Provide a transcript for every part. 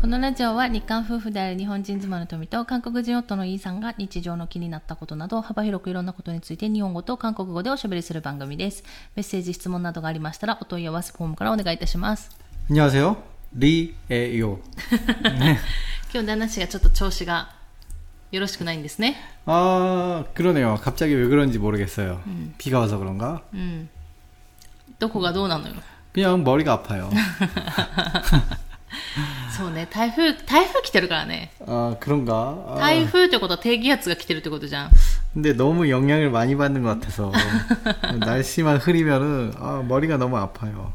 このラジオは日韓夫婦である日本人妻の富と韓国人夫のイーさんが日常の気になったことなど幅広くいろんなことについて日本語と韓国語でおしゃべりする番組です。メッセージ、質問などがありましたらお問い合わせフォームからお願いいたします。 안녕하세요. 리에요. 今日旦那氏がちょっと調子がよろしくないんですね。 아, 그러네요. 갑자기 왜 그런지 모르겠어요. 비가 와서 그런가? うん。どこがどうなのよ。 그냥 머리가 아파요. そうね、台風、台風来てるからね。 아, 그런가? 아, 台風ってことは低気圧が来てるってことじゃん。 근데 너무 영향을 많이 받는 것 같아서 날씨만 흐리면은 아, 머리가 너무 아파요.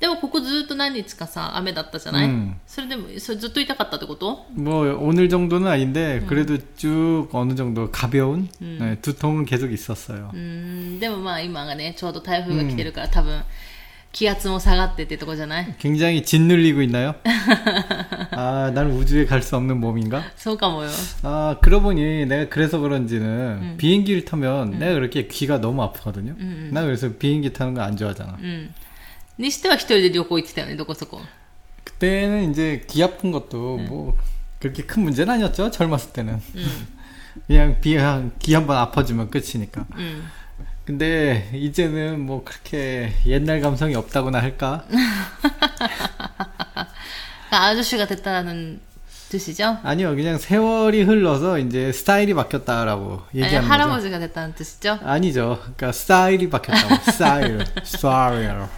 でもここずっと何日かさ、雨だったじゃない、うんそれでも、それずっと痛かったってこと 뭐 오늘 정도는 아닌데 그래도 쭉 어느 정도 가벼운 네, 두통은 계속 있었어요. うーん、でもまあ今がね、ちょうど台風が来てるから、多分、 気圧も下がってってとこじゃない 굉장히 짓눌리고 있나요? 아, 나는 우주에 갈 수 없는 몸인가? そうかもよ。 아, 그러고 보니 내가 그래서 그런지는 비행기를 타면 내가 그렇게 귀가 너무 아프거든요. 나 그래서 비행기 타는 거 안 좋아하잖아. うん。にしては一人で旅行行ってたよね、どこそこ。 그때는 이제 귀 아픈 것도 뭐 그렇게 큰 문제는 아니었죠. 젊었을 때는. 그냥 비, 귀 한 번 아파주면 끝이니까. うん。 근데 이제는 뭐 그렇게 옛날 감성이 없다고나 할까? 아저씨가 됐다는 뜻이죠? 아니요, 그냥 세월이 흘러서 이제 스타일이 바뀌었다라고 아니, 얘기하는 거죠. 할아버지가 됐다는 뜻이죠? 아니죠. 그러니까 스타일이 바뀌었다고. 스타일, 스타일.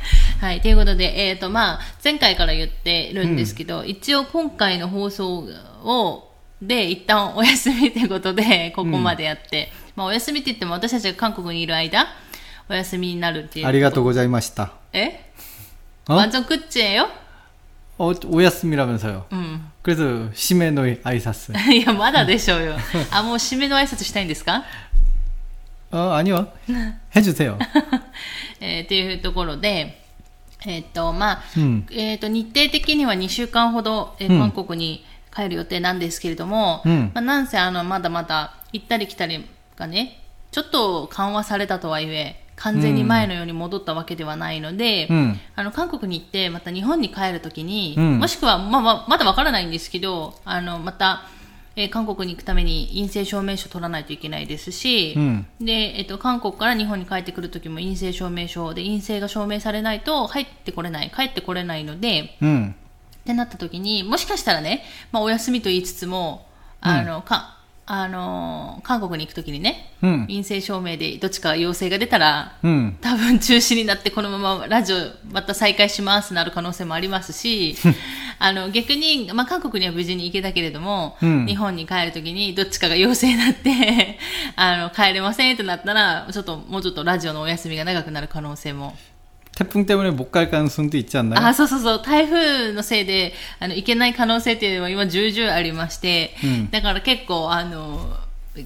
はい。ということで、えっ、と、まあ、前回から言ってるんですけど、一応今回の放送を、で、一旦お休みということで、ここまでやって、 まあ、お休みって言っても私たちが韓国にいる間、お休みになるっていう。 아리가또 고자이마시다. え 어? 완전 끝이에요? 어, 오야스미라면서요. うん。 그래서 시메노이 아이사스. いや、まだでしょうよ。あ、もう締めの挨拶したいんですか 어, 아니요. 해주세요. えーっていうところで、えっ、と、まあ、 음. えっ、と、日程的には2週間ほど、えーうん韓国に帰る予定なんですけれども、うんまあ、なんせあの、まだまだ行ったり来たり がね、ちょっと緩和されたとはいえ、完全に前のように戻ったわけではないので、うん。あの、韓国に行って、また日本に帰るときに、うん。もしくは、まあまあ、まだわからないんですけど、あの、また、えー韓国に行くために陰性証明書取らないといけないですし、うん。で、えっと、韓国から日本に帰ってくるときも陰性証明書で陰性が証明されないと入ってこれない、帰ってこれないので、 음. ってなったときに、もしかしたらね、まあ、お休みと言いつつも、あの、か、あの、韓国に行くときにね、うん陰性証明でどっちか陽性が出たら、 음. 多分中止になってこのままラジオまた再開しますなる可能性もありますし、あの逆に、まあ、韓国には無事に行けたけれども、うん日本に帰るときにどっちかが陽性になって、あの帰れませんってなったら、ちょっともうちょっとラジオのお休みが長くなる可能性も。 태풍 때문에 못 갈 가능성도 있지 않나요? あ、そうそうそう、台風のせいで、あの、行けない可能性っていうのは今重々ありまして、うんだから結構、あの、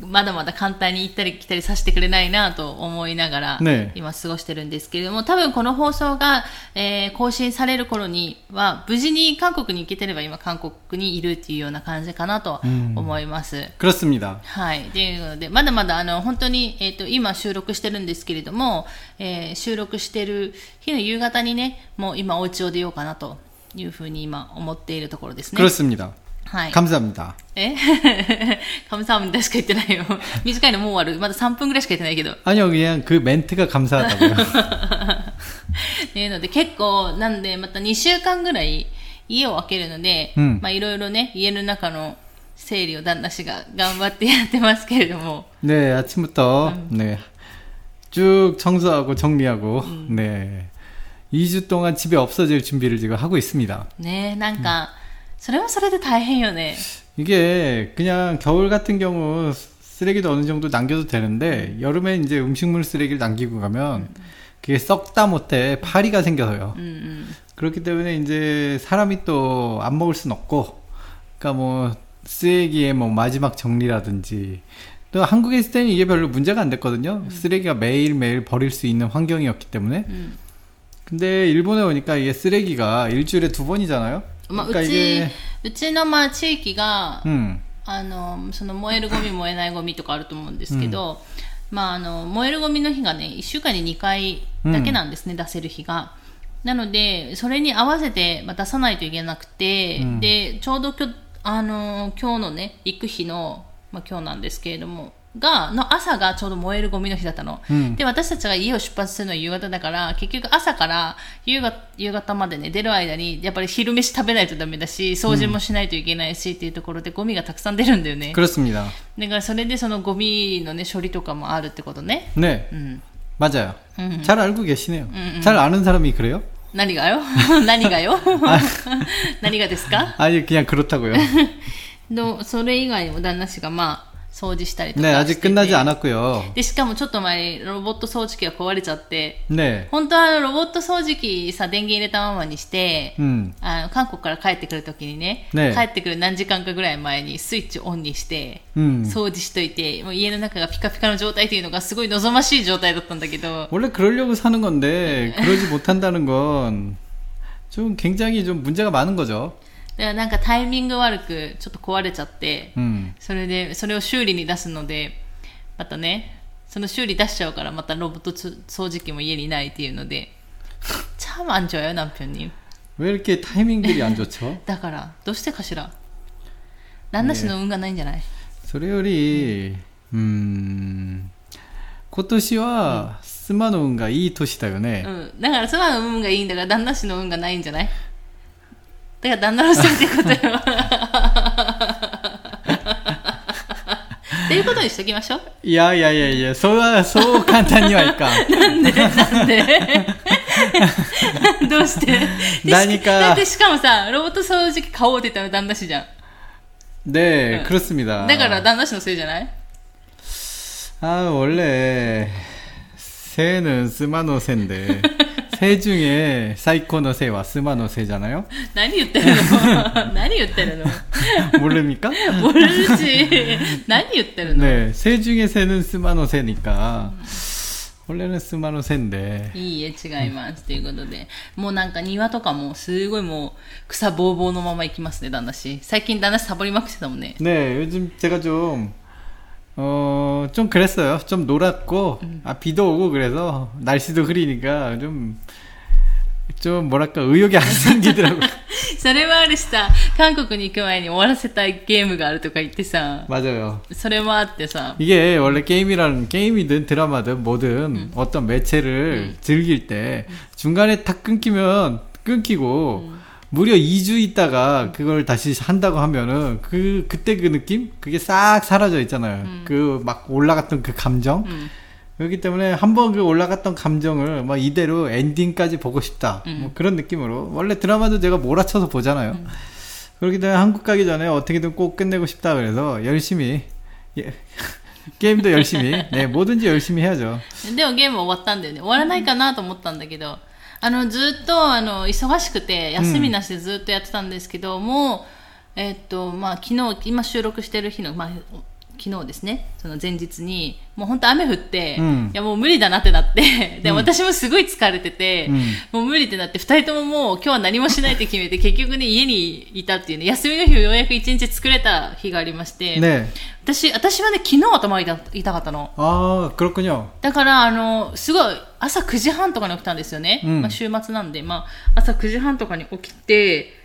まだまだ簡単に行ったり来たりさせてくれないなと思いながら、ね今過ごしてるんですけれども、多分この放送が、えー更新される頃には、無事に韓国に行けてれば今韓国にいるっていうような感じかなと思います。 그렇습니다. はい。というので、まだまだ、あの、本当に、えっ、と、今収録してるんですけれども、えー収録してる日の夕方にね、もう今お家を出ようかなというふうに今思っているところですね。 그렇습니다. はい。 감사합니다. えカムサハムニしか言ってないよ。短いのもう終わる。まだ3分ぐらいしか言ってないけど。 아니요, 그냥 그 멘트가 감사하다고요. っていうので、結構、なんで、また2週間ぐらい家を空けるので、うんまあいろいろね、家の中の整理を旦那氏が頑張ってやってますけれども、 네, 아침부터 네. 쭉 청소하고 정리하고 네. 2주 동안 집에 없어질 준비를 지금 하고 있습니다. ねなんか、 それはそれで大変よね。 이게 그냥 겨울 같은 경우 쓰레기도 어느 정도 남겨도 되는데 여름에 이제 음식물 쓰레기를 남기고 가면 그게 썩다 못해 파리가 생겨서요. うんうん。 그렇기 때문에 이제 사람이 또 안 먹을 순 없고, 그러니까 뭐 쓰레기의 뭐 마지막 정리라든지 또 한국에 있을 때는 이게 별로 문제가 안 됐거든요. 쓰레기가 매일 매일 버릴 수 있는 환경이었기 때문에. うん。 근데 일본에 오니까 이게 쓰레기가 일주일에 두 번이잖아요. まあ、うちうちのまあ地域が、うん、あのその燃えるゴミ燃えないゴミとかあると思うんですけど、うん、まあ、あの燃えるゴミの日がね1週間に2回だけなんですね、うん、出せる日が。なのでそれに合わせて出さないといけなくて、でちょうどきょあの今日のね行く日の、まあ、今日なんですけれどもが、の朝がちょうど燃えるゴミの日だったの。うんで、私たちが家を出発するのは夕方だから、結局朝から夕方夕方までね、出る間に、やっぱり昼飯食べないとダメだし、掃除もしないといけないし、っていうところでゴミがたくさん出るんだよね。 그렇습니다. だからそれでそのゴミのね、処理とかもあるってことね。 네, うん。 맞아요. 음. 잘 알고 계시네요. 음, 잘 아는 사람이 그래요? 何がよ何がよ何がですか 아니 그냥 그렇다고요. のそれ以外にも旦那氏がまあ、 掃除したりとか 네, して 아직 て 끝나지 않았고요. で、しかもちょっと前にロボット掃除機が壊れちゃって、 네, 本当はあのロボット掃除機さ、電源入れたままにして、 음, あの韓国から帰ってくるときにねね帰ってくる何時間かぐらい前にスイッチオンにして、 음. 掃除しといて、もう家の中がピカピカの状態というのがすごい望ましい状態だったんだけど、 원래 그러려고 사는 건데 그러지 못한다는 건 좀 굉장히 좀 문제가 많은 거죠. だからなんかタイミング悪くちょっと壊れちゃって、 음. それで、それを修理に出すので、またね、その修理出しちゃうから、またロボットつ掃除機も家にないっていうので、참 안 좋아요, 남편님. 왜 이렇게 타이밍들이 안 좋죠? だから、どうしてかしら旦那氏の運がないんじゃない、それより、うん、今年は、スマの運がいい年だよね。うん。だから、妻の運がいいんだから、旦那氏の運がないんじゃない だから、旦那のせいってことよ。っていうことにしときましょう。いやいやいやいや、そうは、そう簡単にはいかん。なんでなんでどうしてで何かだってしかもさ、ロボット掃除機買おうって言ったの旦那氏じゃん。 네, 응. 그렇습니다. だから旦那氏のせいじゃない 아, 원래, 새는 스마노 새인데, 새 중에 사이코노 새와 스마노 새잖아요? 何言ってるの何言ってるの 모릅니까? モルチ。何言ってるの、 네, 새 중에 새는 스마노 새니까, 원래는 스마노 새인데, いいえ、違います。ということで。もうなんか庭とかもすごいもう草ぼうぼうのまま行きますね、旦那氏。最近旦那氏サボりまくってたもんね。 네, 요즘 제가 좀, 어, 좀 그랬어요. 좀 놀았고, 아, 비도 오고 그래서, 날씨도 흐리니까 좀, 좀 뭐랄까, 의욕이 안 생기더라고요. それはあるしさ、韓国に行く前に終わらせたいゲームがあるとか言ってさ、 맞아요. それもあってさ、 이게 원래 게임이라는, 게임이든 드라마든 뭐든 어떤 매체를 즐길 때 중간에 탁 끊기면 끊기고, 무려 2주 있다가 그걸 다시 한다고 하면은 그, 그때 그 느낌? 그게 싹 사라져 있잖아요. 그 막 올라갔던 그 감정? うん。 그렇기 때문에 한번 그 올라갔던 감정을 막 이대로 엔딩까지 보고 싶다. 음. 뭐 그런 느낌으로. 원래 드라마도 제가 몰아쳐서 보잖아요. 음. 그렇기 때문에 한국 가기 전에 어떻게든 꼭 끝내고 싶다 그래서 열심히, 예, 게임도 열심히, 네, 뭐든지 열심히 해야죠. でもゲーム終わったんだよね。終わらないかなと思ったんだけど、 あの、ずっと、あの、忙しくて、休みなしでずっとやってたんですけど、もう、えっと、まあ、昨日、今収録してる日の、まあ、昨日ですね。その前日にもう本当雨降って、うん、いやもう無理だなってなってで、私もすごい疲れてて、うん、もう無理ってなって2人とももう今日は何もしないって決めて結局ね家にいたっていうね休みの日をようやく1日作れた日がありまして、ね、私私はね昨日頭痛かったの。ああ黒くにゃだからあのすごい朝9時半とかに起きたんですよね、まあ、週末なんで、まあ、朝9時半とかに起きて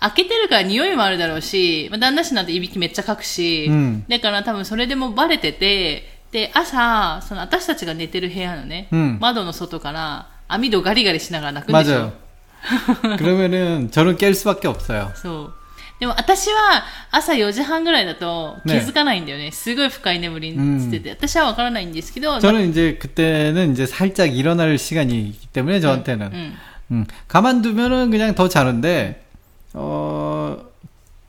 開けてるから匂いもあるだろうし、まあ、旦那氏なんていびきめっちゃかくし、うんだから多分それでもバレてて、で、朝、その私たちが寝てる部屋のね、うん窓の外から網戸ガリガリしながら泣くんでしょ 맞아요. 그러면은 저는 깰 수밖에 없어요. そう。でも私は朝4時半ぐらいだと気ねづかないんだよね。すごい深い眠りにしてて、私はわからないんですけど、 저는 이제 그때는 이제 살짝 일어날 시간이기 때문에 저한테는 うん。 음, 가만두면은 그냥 더 자는데 어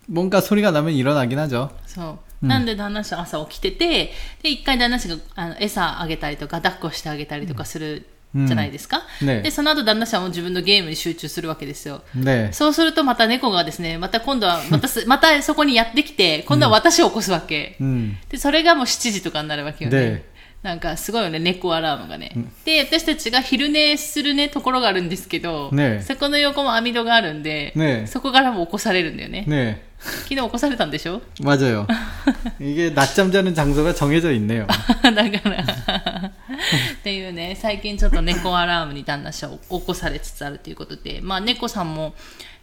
뭔가 소리가 나면 일어나긴 하죠. そう。なんで旦那氏は朝起きてて、で、一回旦那氏があの餌あげたりとか、抱っこしてあげたりとかするじゃないですか。うんねで、その後旦那氏はもう自分のゲームに集中するわけですよ。 네. そうするとまた猫がですね、また今度は、またす、またそこにやってきて、今度は私を起こすわけ。 음. で、それがもう7時とかになるわけよね。 なんかすごいよね、猫アラームがね。で、私たちが昼寝するね、ところがあるんですけど、ね、そこの横も網戸があるんで、ね、そこからも起こされるんだよね。ね昨日起こされたんでしょ？맞아 요. ゃん낮잠자는장소が정해져있네 요. だから。っていうね最近ちょっと猫アラームに旦那さん起こされつつあるということでまあ猫さんも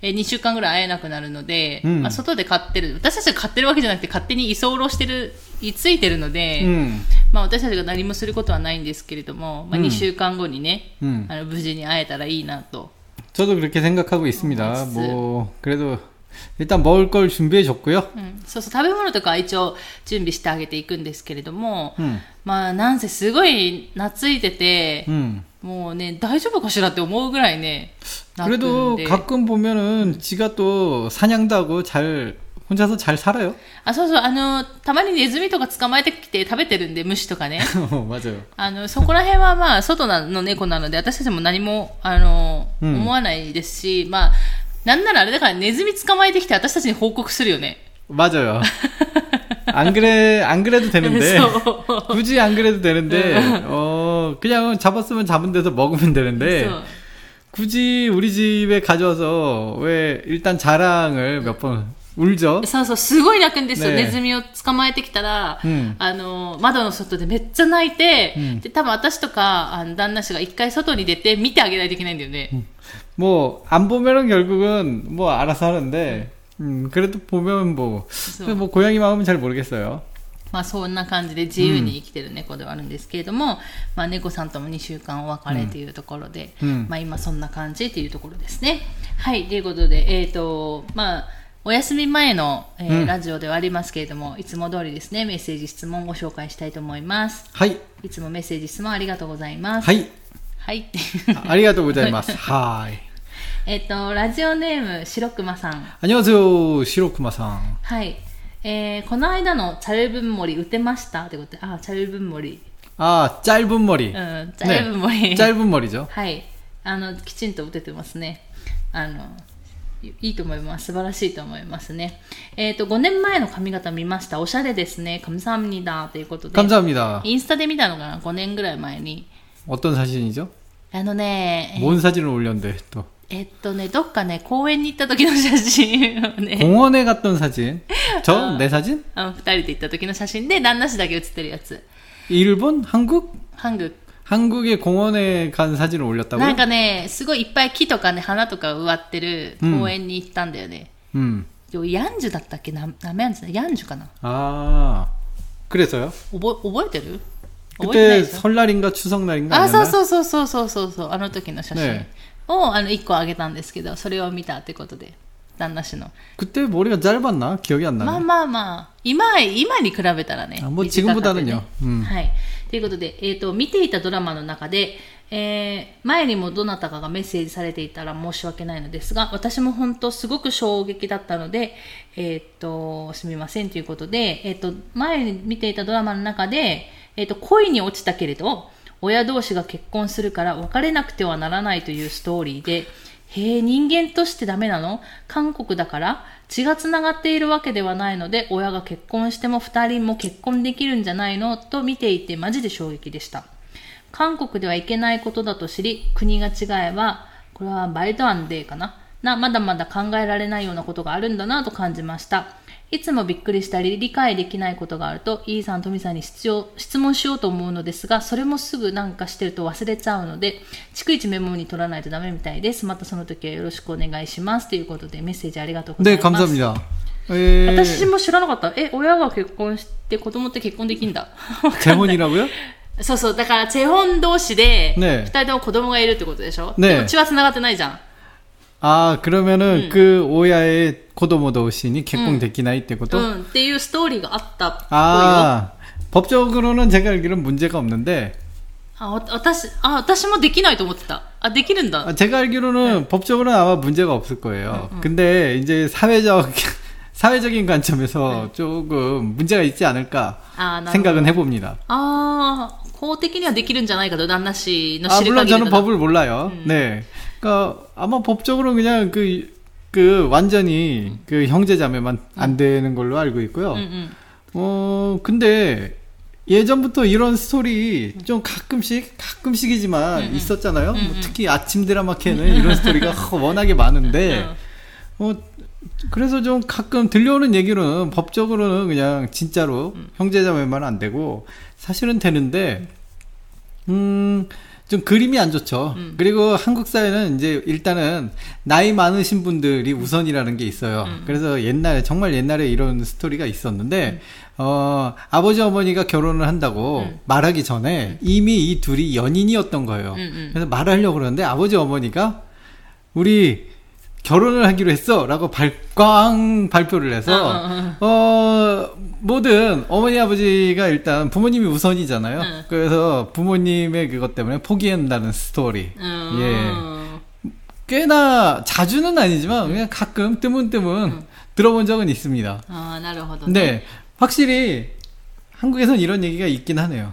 え2週間ぐらい会えなくなるので、うん、まあ、外で飼ってる。私たちが飼ってるわけじゃなくて勝手に居候してる居ついてるので、 음. まあ私たちが何もすることはないんですけれども、まあうん2週間後にね、 음. あの無事に会えたらいいなと。 저도 그렇게 생각하고 있습니다. 맛있어요. 뭐 그래도 일단 먹을 걸 준비해 줬고요. うん、そうそう、食べ物とかは一応準備してあげていくんですけれども、 음. まあなんせすごい懐いてて、 음. もうね、大丈夫かしらって思うぐらいね、泣くん 그래도 で。 가끔 보면은 지가 또 사냥도 하고 잘 혼자서 잘 살아요. あ、そうそう、あの、たまにネズミとか捕まえてきて食べてるんで、虫とかね。 맞아요. あの、そこら辺はまあ、外の猫なので、私たちも何も、あの、うん思わないですし、まあ、なんならあれだからネズミ捕まえてきて私たちに報告するよね。 맞아요. 안 그래 안 그래도 되는데 そう。 굳이 안 그래도 되는데 어 그냥 잡았으면 잡은 데서 먹으면 되는데 そう 굳이 우리 집에 가져와서 왜 일단 자랑을 몇 번 울죠. そうそう、すごい泣くんですよ。ねえネズミを捕まえてきたら、うんあの、窓の外でめっちゃ泣いて、うんで、多分私とか、あの、旦那氏が一回外に出て見てあげないといけないんだよね。 뭐 안 보면은 결국은 뭐 알아서 하는데 음 그래도 보면 뭐, 그래서- 뭐 고양이 마음은 잘 모르겠어요. まあそんな感じで自由に生きてる猫ではあるんですけれども、まあ猫さんとも2週間お別れというところで、うんまあ今そんな感じというところですね。はい、ということで、えっ、と、まあ、 お休み前の、えーうんラジオではありますけれども、いつも通りですね、メッセージ、質問をご紹介したいと思います。 하이 いつもメッセージ、質問ありがとうございます。 하이 はい。 아리가또 고자이마스. 하이 えっと、ラジオネーム、白熊さん。 안녕하세요 시로쿠마상. はい。えー、この間のチャルブンモリ打てましたってことで、あ、チャルブンモリ。 아 짧은 머리. うん、チャルブンモリ。 짧은 머리죠. はい。あの、きちんと打ててますね。あの、 いいいと思います。素晴らしいと思いますね。えっ、と、5年前の髪型見ました。おしゃれですね。감사합니다ということで。 감사합니다. インスタで見たのかな ?5 年ぐらい前に。 어떤 사진이죠? あのね、え 뭔 사진을 올렸는데 또 えっとね、どっかね、公園に行った時の写真をね、 공원에 갔던 사진. 저 아. 내 사진? あの二人で行った時の写真で、旦那氏だけ写ってるやつ。 일본, 한국, ハング。 한국의 공원에 간 사진을 な 올렸다고요? んかね、すごいいっぱい木とかね、花とか植わってる公園に行ったんだよね。 음. ヤンジュだったっけな、なめやんじゅヤンジュかな 아, 그래서요? 覚え覚えてる覚えてない 그때 でしょ 설날인가 추석날인가 あ、そう 아니었나? そうそうそうそうそうそう、あの時の写真ねを、あの、1個あげたんですけど、それを見たってことで、旦那氏の。 그때 머리가 짧았나? 기억이 안 まあ 나네. まあまあ、今、今に比べたらね。あもう短かったね 지금보다는요. 음. はい。 ということで、えっ、と、見ていたドラマの中で、えー前にもどなたかがメッセージされていたら申し訳ないのですが、私も本当すごく衝撃だったので、えっ、と、すみませんということで、えっ、と、前に見ていたドラマの中で、えっ、と、恋に落ちたけれど、親同士が結婚するから別れなくてはならないというストーリーで、へえ、人間としてダメなの？韓国だから？血が繋がっているわけではないので、親が結婚しても二人も結婚できるんじゃないの？と見ていてマジで衝撃でした。韓国ではいけないことだと知り、国が違えば、これはバイトアンデーかな？な、まだまだ考えられないようなことがあるんだなと感じました。 いつもびっくりしたり理解できないことがあると、イーさん、トミさんに質問質問しようと思うのですが、それもすぐなんかしてると忘れちゃうので、逐一メモに取らないとダメみたいです。またその時はよろしくお願いします。ということでメッセージありがとうござい 네, ます。 감사합니다. 에, 私も知らなかった。え、親が結婚して子供って結婚できんだ。 재혼이라고요? そうそう。だから、チェホン同士で、二、ね人とも子供がいるってことでしょねでも血は繋がってないじゃん。 아, 그러면은 그 오야의 고도모 도우신이 개공됐기나이 때 う 것도? ん。っていうストーリーがあったっぽいよ。 아, 법적으로는 제가 알기로는 문제가 없는데, あ、わ私、あ、私もできないと思ってた。あ、できるんだ。 아, 제가 알기로는 법적으로는 아마 문제가 없을 거예요. 근데 이제 사회적, 사회적인 관점에서 조금 문제가 있지 않을까 あ、なるほど。 생각은 해봅니다. ああ、法的にはできるんじゃないかと、旦那氏の 아, 知る 물론 限り 저는 だな 법을 몰라요. 네. 그러니까 아마 법적으로 그냥 그, 그 완전히 그 형제자매만 음. 안 되는 걸로 알고 있고요. 음, 음. 어, 근데 예전부터 이런 스토리 음. 좀 가끔씩, 가끔씩이지만 음, 있었잖아요. 뭐 특히 아침 드라마 캐는 이런 스토리가 워낙에 많은데, 어. 어, 그래서 좀 가끔 들려오는 얘기로는 법적으로는 그냥 진짜로 형제자매만 안 되고 사실은 되는데, 음, 좀 그림이 안 좋죠. 그리고 한국 사회는 이제 일단은 나이 많으신 분들이 우선이라는 게 있어요. 그래서 옛날에, 정말 옛날에 이런 스토리가 있었는데, 어, 아버지 어머니가 결혼을 한다고 말하기 전에 이미 이 둘이 연인이었던 거예요. 음, 음. 그래서 말하려고 그러는데 아버지 어머니가 우리 결혼을 하기로 했어! 라고 발광 발표를 해서, 어, 뭐든 어머니 아버지가 일단 부모님이 우선이잖아요. 응. 그래서 부모님의 그것 때문에 포기한다는 스토리. うん。 예. 꽤나 자주는 아니지만 그냥 가끔 뜨문뜨문 들어본 적은 있습니다. ああ、なるほどね。 근데 확실히 한국에선 이런 얘기가 있긴 하네요.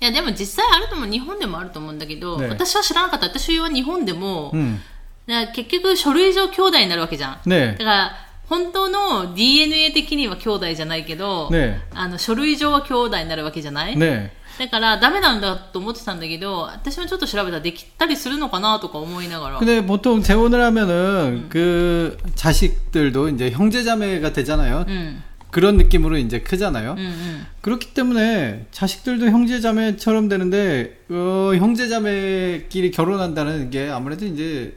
いや、でも実際あると思う。日本でもあると思うんだけど、ね私は知らなかった。私は日本でも、 음. だから結局書類上兄弟になるわけじゃん。 네. だから、本当の DNA 的には兄弟じゃないけど、 네. あの、書類上は兄弟になるわけじゃない、 네. だから、ダメなんだと思ってたんだけど、私もちょっと調べたらできたりするのかなとか思いながら。 근데 보통 재혼을 하면은 그 자식들도 이제 형제자매가 되잖아요. うん。 그런 느낌으로 이제 크잖아요. うんうん。 그렇기 때문에 자식들도 형제자매처럼 되는데 어, 형제자매끼리 결혼한다는 게 아무래도 이제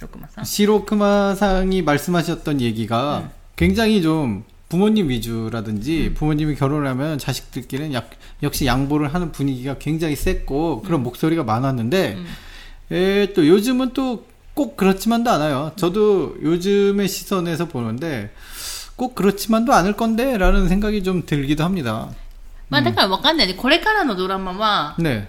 白熊さん。 시로크마상이 말씀하셨던 얘기가 굉장히 좀 부모님 위주라든지 부모님이 결혼을 하면 자식들끼리는 약, 역시 양보를 하는 분위기가 굉장히 셌고 그런 목소리가 많았는데 에, 또 요즘은 또 꼭 그렇지만도 않아요. 저도 요즘의 시선에서 보는데 꼭 그렇지만도 않을 건데 라는 생각이 좀 들기도 합니다. まあだからわかんないね。これからのドラマは、 네.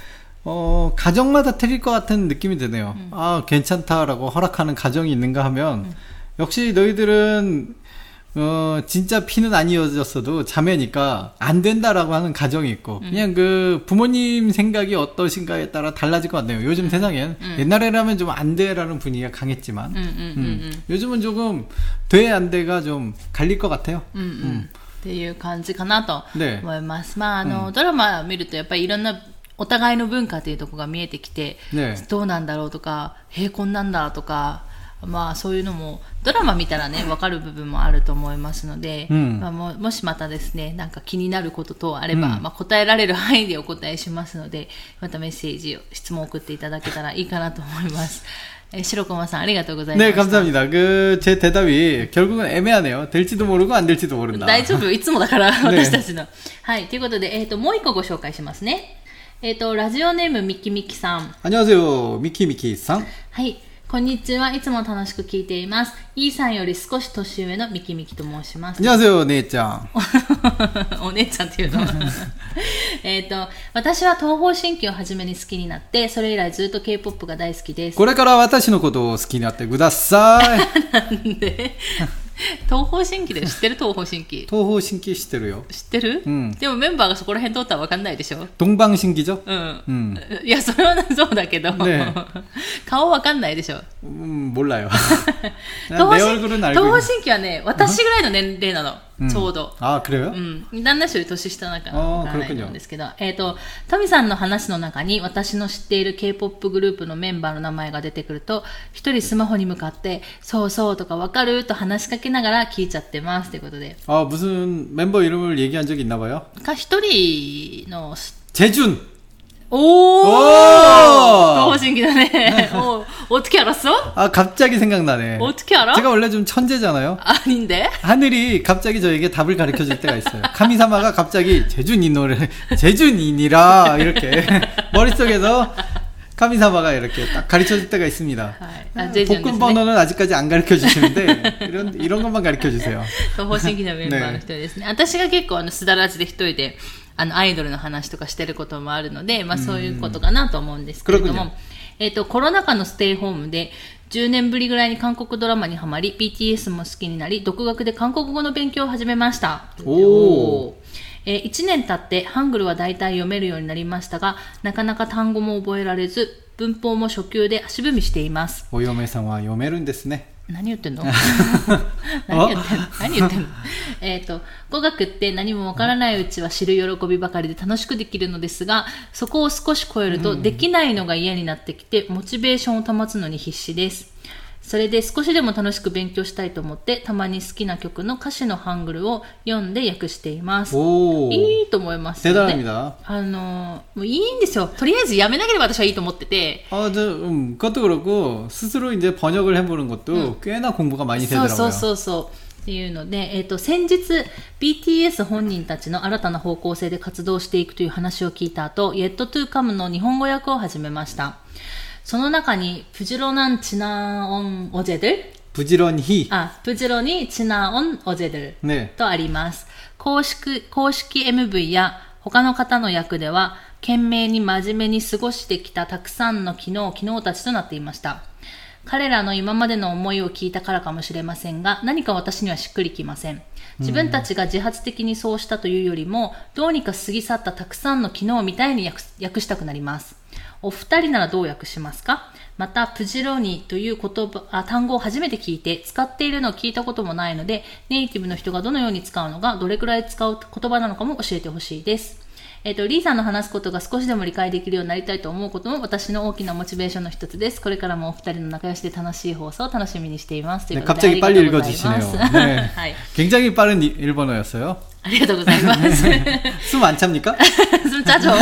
어 가정마다 틀릴 것 같은 느낌이 드네요. 아 괜찮다라고 허락하는 가정이 있는가 하면 역시 너희들은 어, 진짜 피는 아니어졌어도 자매니까 안 된다라고 하는 가정이 있고, 그냥 그 부모님 생각이 어떠신가에 따라 달라질 것 같네요. 요즘 세상엔. 옛날에라면 좀 안 돼라는 분위기가 강했지만, うんうんうんうん。 음, 요즘은 조금 돼, 안 돼가 좀 갈릴 것 같아요. うんうん。っていう感じかなとね思います。まあ、あの、ドラマ見るとやっぱりいろんな お互いの文化っていうところが見えてきて、ねどうなんだろうとか、へえ、こんなんだとか、まあそういうのも、ドラマ見たらね、わかる部分もあると思いますので、うんまあ、ももしまたですね、なんか気になること等あれば、うんまあ答えられる範囲でお答えしますので、またメッセージ、質問を送っていただけたらいいかなと思います。 え白駒さんありがとうございまし 네, た。 감사합니다. 그, 제 대답이 결국은 애매하네요. 될지도 모르고 안 될지도 모른다. 大丈夫いつもだから、ね私たちの。はい。ということで、えっ、と、もう一個ご紹介しますね。 えっ、ー、と、ラジオネームみきみきさん。あにわせよ、ミキミキさん。はい。こんにちは。いつも楽しく聞いています。イ、e、ーさんより少し年上のみきみきと申します。あにわせ、お姉ちゃん。お姉ちゃんっていうの？えっと、私は東方神起をはじめに好きになって、それ以来ずっと K-POP が大好きです。これから私のことを好きになってください。なんで？東方神起で知ってる東方神起。東方神起知ってるよ。知ってる、うんでもメンバーがそこら辺通ったらわかんないでしょ 동방신기죠? うん。うんいや、それはそうだけど、ね顔わかんないでしょ 음, 몰라요. 東 내 方神 얼굴은 東 알고 方 있는. 神起はね、私ぐらいの年齢なの。 ちょうど。 아, 그래요? うん。旦那氏より年下だからあーわからないと思うんですけど、えっ、と、トミさんの話の中に私の知っている K-POP グループのメンバーの名前が出てくると、一人スマホに向かって、そうそうとかわかると話しかけながら聞いちゃってます。ということで。 아, 무슨 멤버 이름을 얘기한 적이 있나 봐요? か、一人の、 재준! 오! 너무 신기하네. 네. 어, 어떻게 알았어? 아, 갑자기 생각나네. 어떻게 알아? 제가 원래 좀 천재잖아요. 아닌데? 하늘이 갑자기 저에게 답을 가르쳐 줄 때가 있어요. 카미사마가 갑자기 제주니노를, 제주니니라, 이렇게. 머릿속에서 카미사마가 이렇게 딱 가르쳐 줄 때가 있습니다. 아, 아 복근 번호는 아직까지 안 가르쳐 주시는데, 이런, 이런 것만 가르쳐 주세요. 方針記者メンバーの一人ですね。私が結構あの、すだらじで一人で、あの、アイドルの話とかしてることもあるので、まあそういうことかなと思うんですけれども、えっ、と、コロナ禍のステイホームで、10年ぶりぐらいに韓国ドラマにはまり、BTS も好きになり、独学で韓国語の勉強を始めました。おお。えー、1年経ってハングルは大体読めるようになりましたが、なかなか単語も覚えられず、文法も初級で足踏みしています。お嫁さんは読めるんですね。何言ってんの？何言ってんの？何言ってんのえっと、語学って何もわからないうちは知る喜びばかりで楽しくできるのですが、そこを少し超えるとできないのが嫌になってきて、モチベーションを保つのに必死です。それで少しでも楽しく勉強したいと思って、たまに好きな曲の歌詞のハングルを読んで訳しています。 오 いいと思いますよね。 대단합니다. あの、もういいんですよ。とりあえずやめなければ私はいいと思ってて、 아, 저, 음, 그것도 그렇고 스스로 이제 번역을 해보는 것도 꽤나 공부가 많이 そう 되더라고요. そうそうそう。っていうので、えっ、と、先日、BTS 本人たちの新たな方向性で活動していくという話を聞いた後、Yet to Come の日本語訳を始めました。 その中に、プジロナンチナオンオジェル 부지런히 あ、プジロにチナオンオジェル 네. とあります。公式、公式 MV や他の方の役では、懸命に真面目に過ごしてきたたくさんの昨日、昨日たちとなっていました。彼らの今までの思いを聞いたからかもしれませんが、何か私にはしっくりきません。自分たちが自発的にそうしたというよりも、どうにか過ぎ去ったたくさんの昨日みたいに訳す訳したくなります。 お二人ならどう訳しますかまた、プジロニという言葉あ単語を初めて聞いて、使っているのを聞いたこともないので、ネイティブの人がどのように使うのか、どれくらい使う言葉なのかも教えてほしいです。えっ、と、リーさんの話すことが少しでも理解できるようになりたいと思うことも私の大きなモチベーションの一つです。これからもお二人の仲良しで楽しい放送を楽しみにしています。とい 네, うことで 갑자기 あり 빨리 がとうございます 읽어주시네요. 네. はい。 굉장히 빠른 이- 일본어였어요. ありがとうございます。 숨 안 찹니까? すんちゃじょ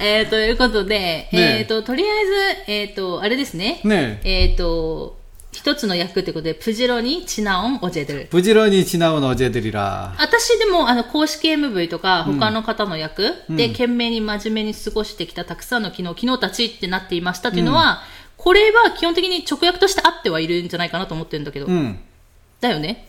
えーということで、ねえっ、と、とりあえず、えっ、と、あれですね。 네. えっ、と、一つの役ってことで、プジロにチナオンオジェドル。 부지런히 지나온 어제들이라. 私でも、あの、公式 MV とか、他の方の役で、懸命に真面目に過ごしてきたたくさんの昨日、昨日たちってなっていましたっていうのは、これは基本的に直訳としてあってはいるんじゃないかなと思ってるんだけど。 음. だよね。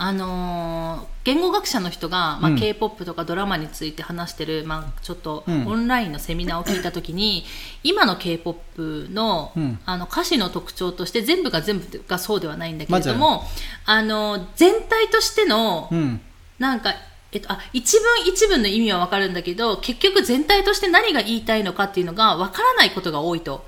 あのー、言語学者の人が、まあ、k p o p とかドラマについて話してる、まあ、ちょっとオンラインのセミナーを聞いた時に、うん、今の k p o p の,うん、あの歌詞の特徴として全部が全部がそうではないんだけれども、あのー、全体としての、うん、なんかえっと、あ一文一文の意味はわかるんだけど結局全体として何が言いたいのかっていうのがわからないことが多いと。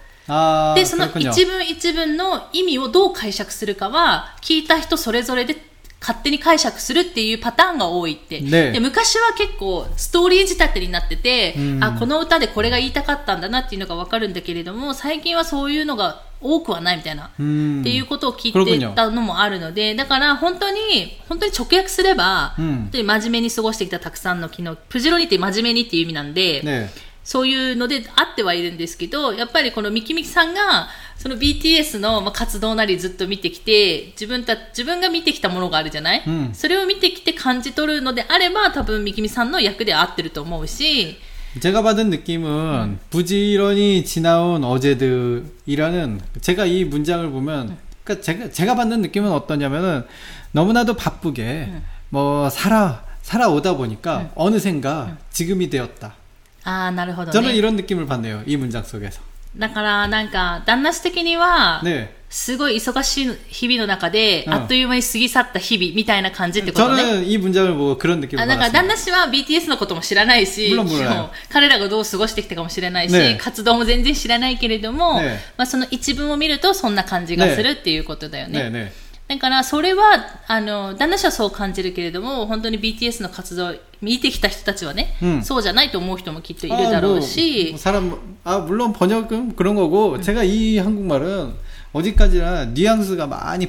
でその一文一文の意味をどう解釈するかは聞いた人それぞれで勝手に解釈するっていうパターンが多いって。ね、で昔は結構ストーリー仕立てになってて、うん、あ、この歌でこれが言いたかったんだなっていうのがわかるんだけれども、最近はそういうのが多くはないみたいな、っていうことを聞いてたのもあるので、だから本当に、本当に直訳すれば、うん、本当に真面目に過ごしてきたたくさんの昨日、プジロニって真面目にっていう意味なんで、ね。そういうのであってはいるんですけど、やっぱりこのミキミキさんが、その BTS のまあ活動なりずっと見てきて、自分た、自分が見てきたものがあるじゃない、うんそれを見てきて感じ取るのであれば、多分ミキミさんの役で合ってると思うし、 제가 받은 느낌은 부지런히 지나온 어제들이라는 제가 이 문장을 보면 그러니까 제가 제가 받는 느낌은 어떠냐면은 너무나도 바쁘게 뭐 살아 살아오다 보니까 어느샌가 지금이 되었다. ああ、なるほど 저는 ね。 이런 느낌을 받네요. 이 문장 속에서. だから、なんか、旦那氏的には、 네. すごい忙しい日々の中で、うんあっという間に過ぎ去った日々みたいな感じってことね。 저는 이 문장을 보고 그런 느낌을 あだから旦 받았습니다. 那氏は BTS のことも知らないし、 물론몰라요 そう彼らがどう過ごしてきたかもしれないし、ね活動も全然知らないけれども、ねまあ、その一文を見るとそんな感じがするっていうことだよね。 네, 네. だからそれは、あの、旦那氏はそう感じるけれども、本当に BTS の活動を見てきた人たちはね、うんそうじゃないと思う人もきっといる 아, だろ 뭐, うし 뭐 、 사람 아 물론 번역은 그런 거고 제가 이 한국말은 어디까지나 뉘앙스가 많이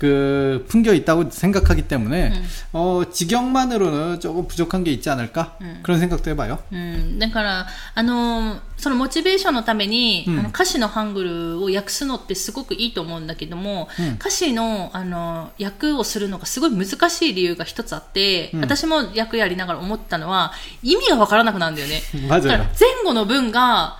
그 풍겨 있다고 생각하기 때문에 어 직역만으로는 조금 부족한 게 있지 않을까 그런 생각도 해봐요. うん、だから、あのそのモチベーションのために、うんあの歌詞のハングルを訳すのってすごくいいと思うんだけども、うん歌詞の、あの訳をするのがすごい難しい理由が一つあって、うん私も訳やりながら思ったのは、意味がわからなくなるんだよね。 맞아요. だから前後の文が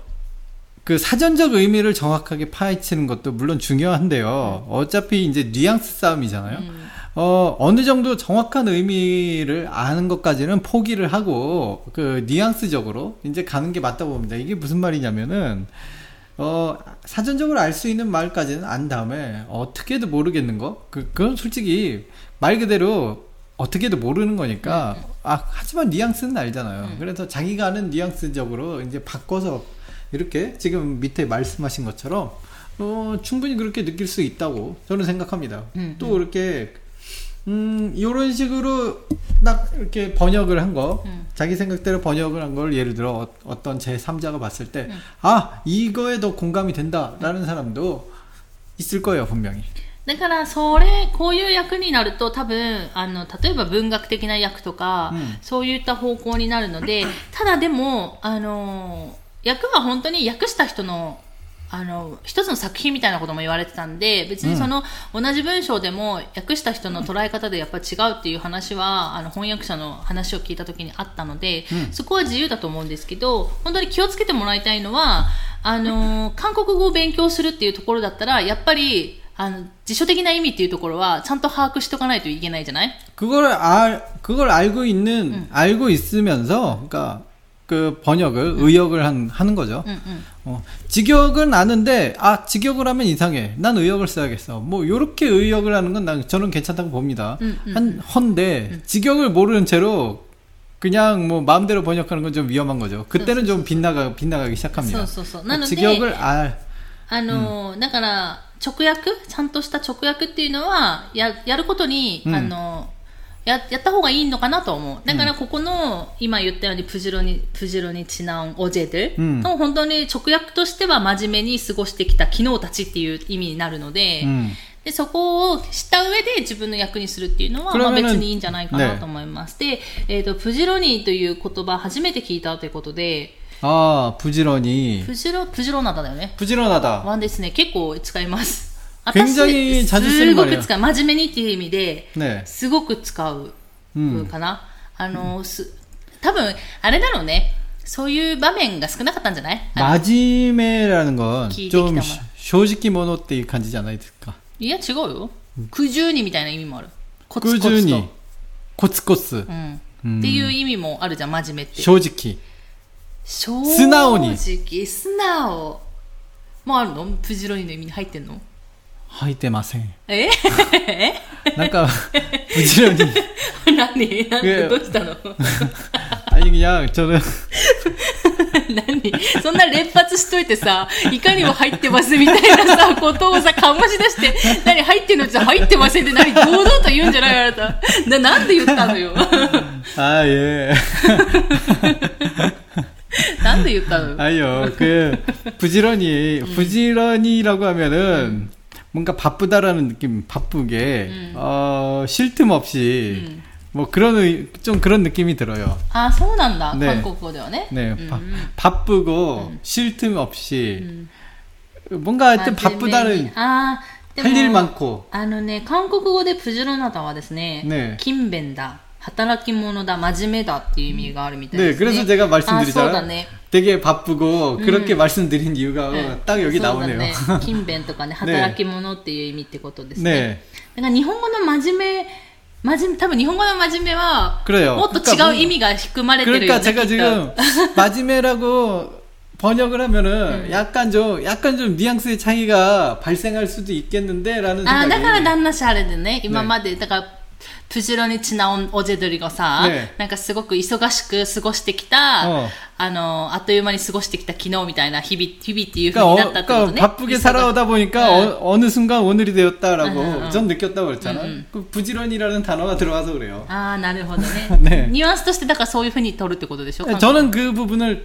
그 사전적 의미를 정확하게 파헤치는 것도 물론 중요한데요. 어차피 이제 뉘앙스 싸움이잖아요. 어, 어느 정도 정확한 의미를 아는 것까지는 포기를 하고, 그, 뉘앙스적으로 이제 가는 게 맞다고 봅니다. 이게 무슨 말이냐면은, 어, 사전적으로 알 수 있는 말까지는 안 다음에, 어떻게도 모르겠는 거? 그, 그건 솔직히 말 그대로 어떻게도 모르는 거니까, 아, 하지만 뉘앙스는 알잖아요. 그래서 자기가 아는 뉘앙스적으로 이제 바꿔서 이렇게 지금 밑에 말씀하신 것처럼, 어, 충분히 그렇게 느낄 수 있다고 저는 생각합니다. 음, 또 이렇게, 음, 이런 식으로 딱 이렇게 번역을 한 거, 음. 자기 생각대로 번역을 한 걸 예를 들어 어, 떤 제3자가 봤을 때, 아, 이거에 더 공감이 된다라는 사람도 있을 거예요, 분명히. だから、それ、こういう役になると多分、あの、例えば文学的な役とか、うんそういった方向になるので、ただでも、あの、 役は本当に訳した人の、あの、一つの作品みたいなことも言われてたんで、別にその、同じ文章でも訳した人の捉え方でやっぱり違うっていう話は、あの、翻訳者の話を聞いた時にあったので、うんそこは自由だと思うんですけど、本当に気をつけてもらいたいのは、あの、韓国語を勉強するっていうところだったら、やっぱり、あの、辞書的な意味っていうところは、ちゃんと把握しとかないといけないじゃない 그걸 알, 그걸 알고 있는, 알고 있으면서, 그러니까 그 번역을, 의역을 한, 하는 거죠. うんうん。 어, 직역은 아는데, 아, 직역을 하면 이상해. 난 의역을 써야겠어. 뭐, 요렇게 의역을 하는 건 난, 저는 괜찮다고 봅니다. 음, 음, 한, 헌데, 직역을 모르는 채로, 그냥 뭐, 마음대로 번역하는 건 좀 위험한 거죠. 그때는 좀 빗나가, 빗나가기 시작합니다. そうそうそう。なので、 직역을 알, あの、だから、直訳ちゃんとした直訳っていうのは、や、やることに、うんあの、 ややった方がいいのかなと思う。だからここの、今言ったようにプジロに、プジロにちなんおじえてるの本当に直訳としては真面目に過ごしてきた昨日たちっていう意味になるので、うん、でそこを知った上で自分の役にするっていうのは、まあ、別にいいんじゃないかなと思います。ね、で、えっ、ー、と、プジロニーという言葉初めて聞いたということで、ああ、プジロニー。プジロ、プジロナダだよね。プジロナダ。はですね、結構使います。 굉장히 자주 쓰는 すごく 말이에요 使う。真面目にっていう意味で、 네. すごく使う 음. かな。 あの、す、多分、あれだろうね。そういう場面が少なかったんじゃないあの 마지매라는 건 기- 좀 기기다 쇼지키 모노っていう感じじゃないですかいや、違うよ。苦渋にみたいな意味もある。コツコツと。 꾸준히 코츠코츠 うん。うんっていう意味もあるじゃん、真面目って。 쇼지키 正素直に直、素直。もうあるのプジロニの意味に入ってんの 하이테마생 え なんか 부지런히 何なんえでどうしたの 아니 그냥 저는 何そんな連発しといてさ、いかにも入ってますみたいなさ、ことをさ、醸し出して、何入ってんのって入ってませんって何堂々と言うんじゃないあなた。な、なんで言ったのよ。 아 예. なんで言ったの 아니요. 그 부지런히 부지런히라고 하면은 뭔가 바쁘다라는 느낌, 바쁘게 어, 쉴 틈 없이 뭐 그런 의- 좀 그런 느낌이 들어요. あ、そうなんだ。ね韓国語ではね。 네, うん 바, 바쁘고 쉴 틈 없이 뭔가 하여튼 真面目に 바쁘다는 あーで 할 일 も 많고 あのね、韓国語でプジロナダはですね、ね勤勉だ、 働き者だ、真面目だっていう意味があるみたい 네, です、ね。 그래서 제가 あそうだ 말씀드리잖아요. ね。 되게 바쁘고 그렇게 말씀드린 이유가 うん 딱 여기 そうだ 나오네요. ね勤勉とかね、働き者っていう意味ってことですね。 네. だから日本語の真面目、真面目、多分日本語の真面目は、 그래요. もっと違う意味が含まれてるよ 그러니까 ね。 제가 きっと 지금 마지메라고 번역을 하면은 약간 좀 약간 좀 뉘앙스의 차이가 발생할 수도 있겠는데라는 あーだ 생각이 から旦那氏あれでね、今まで、だから、 プジロにちなおじどりがさ、ねなんかすごく忙しく過ごしてきた、うんあの、あっという間に過ごしてきた昨日みたいな日々、日々っていう風 그러니까, に 어, なったってこと 그러니까 ね。 바쁘게 忙 살아오다 보니까 응. 어, 느 순간 오늘이 되었다라고 응, 응, 전 느꼈다고 그랬잖아. 응, 그 부지런이라는 단어가 들어가서 그래요. ああ、なるほどね。ねニュアンスとして、だからそういう風に取るってことでしょ 저는 그 부분을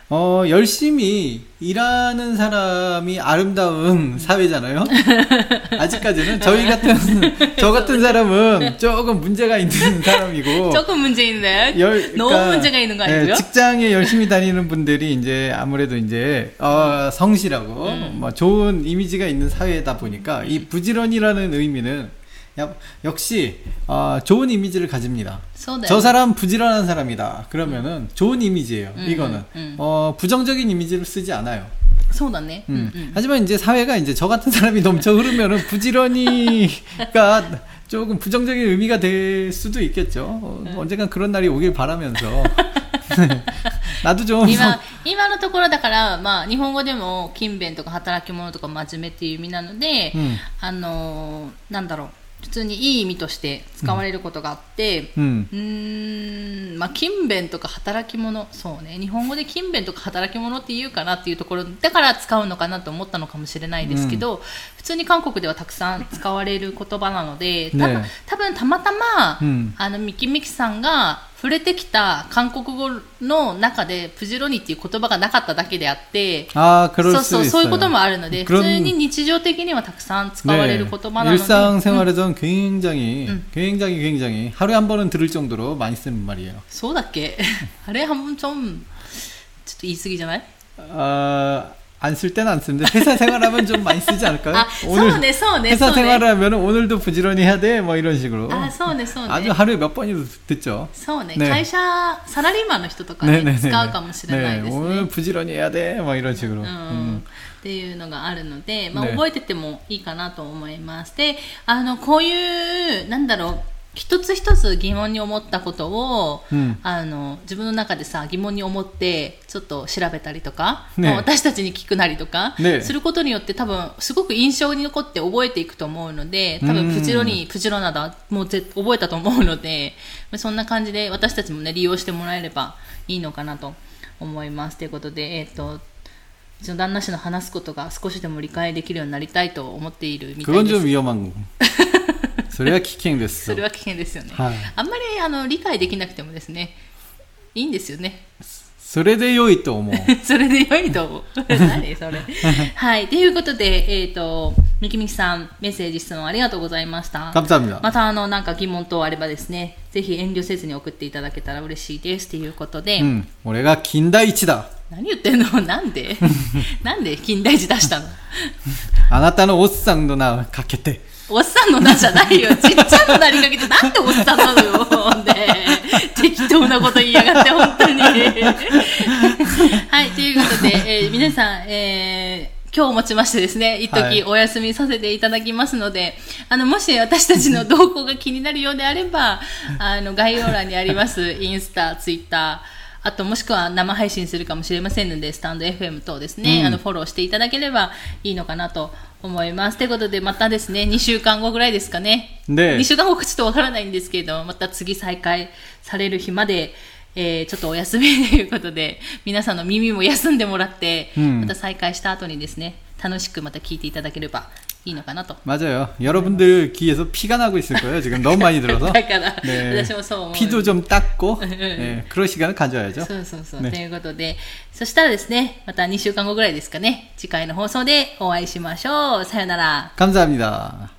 어, 열심히 일하는 사람이 아름다운 사회잖아요. 아직까지는 저희 같은 저 같은 사람은 조금 문제가 있는 사람이고 조금 문제 있는데 열, 그러니까, 너무 문제가 있는 거 네, 아니고요? 네, 직장에 열심히 다니는 분들이 이제 아무래도 이제 어, 성실하고 음. 뭐 좋은 이미지가 있는 사회다 보니까 이 부지런이라는 의미는 역시 어, 좋은 이미지를 가집니다. そうだよ 저 사람 부지런한 사람이다. 그러면은 좋은 이미지예요. 음, 이거는 음. 어, 부정적인 이미지를 쓰지 않아요. そうだね。 음. うんうん 하지만 이제 사회가 이제 저 같은 사람이 넘쳐 흐르면은 부지런히가 조금 부정적인 의미가 될 수도 있겠죠. 어, 언젠간 그런 날이 오길 바라면서 나도 좀 今今のところだから、まあ、日本語でも勤勉とか働き者とか真面目っていう意味なので、うんあのーなんだろう 普通にいい意味として使われることがあって、 음. うーん、まあ、勤勉とか働き者、そうね、日本語で勤勉とか働き者って言うかなっていうところ、だから使うのかなと思ったのかもしれないですけど、普通に韓国ではたくさん使われる言葉なので、多分、ね多分たまたま、うんあの、ミキミキさんが触れてきた韓国語の中で、プジロニっていう言葉がなかっただけであって、 아, 그럴 そう 수 そう、 있어요. そういうこともあるので、普 그런 通に日常的にはたくさん使われる言葉なので、 일상생활에선 굉장히 음. 굉장히 굉장히 하루에 한 번은 들을 정도로 많이 쓰는 말이에요. そうだっけあれ、半分ちょん、ちょっと言い過ぎじゃない 어, 안 쓸 때는 안 쓰는데 회사 생활하면 좀 많이 쓰지 않을까요? あ、そうね、そうね、 회사 そうね。 생활하면 오늘도 부지런히 해야 돼, 뭐 이런 식으로. あ、そうね、そう 아주 ね。 하루에 몇 번이도 듣죠. そうね、ね会社、サラリーマンの人とかね、使うかもしれない 네, ですね。 오늘 부지런히 해야 돼, 뭐 이런 식으로. うん 음. っていうのがあるので、まあ、ね覚えててもいいかなと思います。で、あの、こういう、なんだろう、 一つ一つ疑問に思ったことを、うん、あの自分の中でさ疑問に思ってちょっと調べたりとか、ね、私たちに聞くなりとか、ね、することによって多分すごく印象に残って覚えていくと思うので多分プジロにプジロなどもうぜ覚えたと思うので そんな感じで私たちもね利用してもらえればいいのかなと思います。ということでえっ、とうちの旦那氏の話すことが少しでも理解できるようになりたいと思っているみたいです。それは危険です。それは危険ですよね、はい、あんまりあの理解できなくてもですねいいんですよね。それで良いと思う。それで良いと思う。何それ。はい。ということでえっ、ー、とみきみきさんメッセージ質問ありがとうございました。またあのなんか疑問等あればですねぜひ遠慮せずに送っていただけたら嬉しいです。ということで、うん、俺が金田一だ。何言ってんの？なんで？なんで金田一出したの？あなたのおっさんの名をかけて。おっさんの名じゃないよ。ちっちゃななりかけてなんでおっさんなのよ。ねえ適当なこと言いやがって、本当に。はい、ということで、えー皆さん、えー今日をもちましてですね、一はい時お休みさせていただきますので、あの、もし私たちの動向が気になるようであれば、あの、概要欄にあります、インスタ、ツイッター、あともしくは生配信するかもしれませんので、スタンド FM 等ですね、うんあの、フォローしていただければいいのかなと思います。ということで、またですね、2週間後ぐらいですかね。ね2週間後かちょっとわからないんですけれども、また次再開される日まで、えーちょっとお休みということで、皆さんの耳も休んでもらって、うんまた再開した後にですね、楽しくまた聞いていただければ いいのかなと。 맞아요. 여러분들 귀에서 피가 나고 있을 거예요. 지금 너무 많이 들어서. だから、 네. 私もそう思う。 피도 좀 닦고 네, 그런 시간을 가져야죠. そうそうそう。ねということで、そしたらですね、また2週間後ぐらいですかね、次回の放送でお会いしましょう。さよなら。 감사합니다.